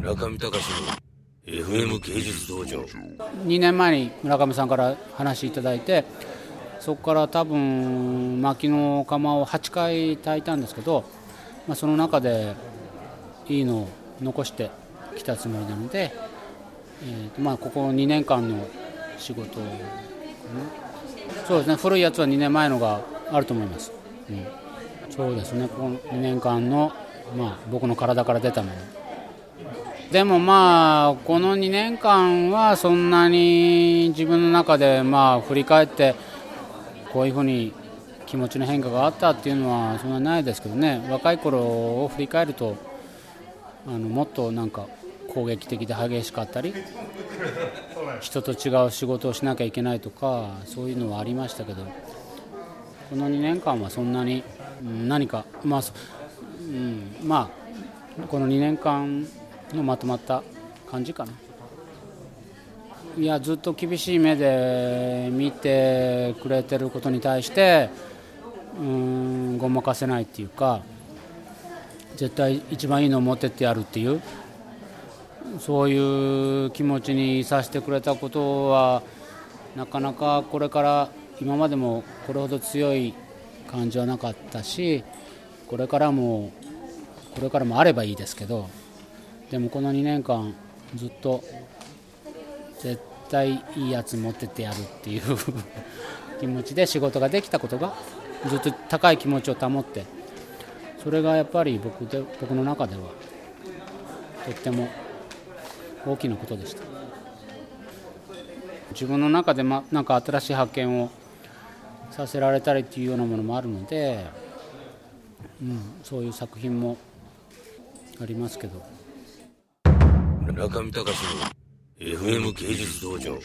村上隆の FM 芸術道場。2年前に村上さんから話いただいてそこから多分薪の釜を8回炊いたんですけど、まあ、その中でいいのを残してきたつもりなので、えーとまあ、ここ2年間の仕事かなそうですね古いやつは2年前のがあると思います、うん、そうですねこの2年間の、まあ、僕の体から出たもの。でもまあこの2年間はそんなに自分の中でまあ振り返ってこういうふうに気持ちの変化があったっていうのはそんなないですけどね。若い頃を振り返るとあのもっとなんか攻撃的で激しかったり人と違う仕事をしなきゃいけないとかそういうのはありましたけどこの2年間はそんなに何かまあ、うん、まあこの2年間のまとまった感じかな。いやずっと厳しい目で見てくれてることに対してうんごまかせないっていうか絶対一番いいのを持ってってやるっていうそういう気持ちにさせてくれたことはなかなかこれから今までもこれほど強い感じはなかったしこれからもこれからもあればいいですけどでもこの2年間ずっと絶対いいやつ持ってってやるっていう 気持ちで仕事ができたことがずっと高い気持ちを保ってそれがやっぱり僕で僕の中ではとっても大きなことでした。自分の中で、ま、なんか新しい発見をさせられたりっていうようなものもあるので、うん、そういう作品もありますけど。中見隆の FM 芸術道場。